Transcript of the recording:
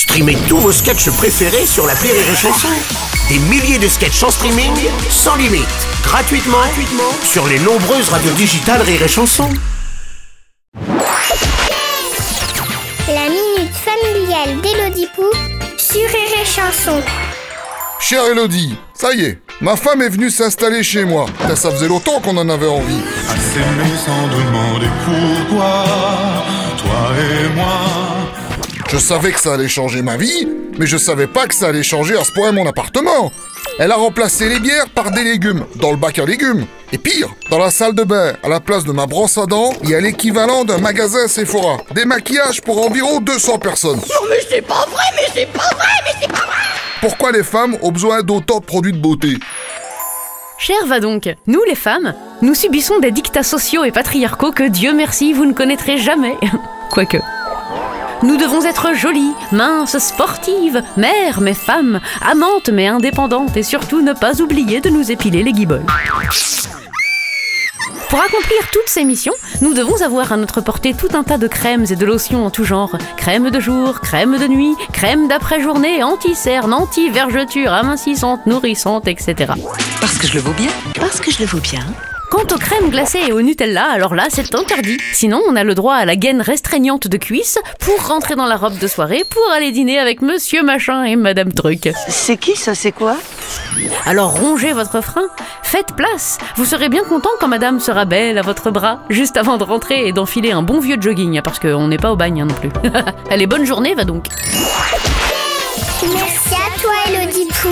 Streamez tous vos sketchs préférés sur la Rire et Chanson. Des milliers de sketchs en streaming, sans limite, gratuitement, gratuitement sur les nombreuses radios digitales Rire et Chanson. La minute familiale d'Elodie Pou sur Rire et Chanson. Chère Elodie, ça y est, ma femme est venue s'installer chez moi. Ça faisait longtemps qu'on en avait envie. À s'aimer sans demander pourquoi, toi et moi. Je savais que ça allait changer ma vie, mais je savais pas que ça allait changer à ce point mon appartement. Elle a remplacé les bières par des légumes, dans le bac à légumes. Et pire, dans la salle de bain, à la place de ma brosse à dents, il y a l'équivalent d'un magasin Sephora. Des maquillages pour environ 200 personnes. Non mais c'est pas vrai, mais c'est pas vrai, mais c'est pas vrai Pourquoi les femmes ont besoin d'autant de produits de beauté? Cher va donc, nous les femmes, nous subissons des dictats sociaux et patriarcaux que Dieu merci vous ne connaîtrez jamais. Quoique. Nous devons être jolies, minces, sportives, mères mais femmes, amantes mais indépendantes et surtout ne pas oublier de nous épiler les guibolles. Pour accomplir toutes ces missions, nous devons avoir à notre portée tout un tas de crèmes et de lotions en tout genre. Crème de jour, crème de nuit, crème d'après-journée, anti-cerne, anti-vergeture, amincissante, nourrissante, etc. Parce que je le vaux bien. Parce que je le vaux bien. Quant aux crèmes glacées et au Nutella, alors là, c'est interdit. Sinon, on a le droit à la gaine restreignante de cuisse pour rentrer dans la robe de soirée pour aller dîner avec Monsieur Machin et Madame Truc. C'est qui ça C'est quoi? Alors rongez votre frein, faites place. Vous serez bien content quand Madame sera belle à votre bras, juste avant de rentrer et d'enfiler un bon vieux jogging, parce qu'on n'est pas au bagne hein, non plus. Allez, bonne journée, va donc. Merci à toi Elodie Pou.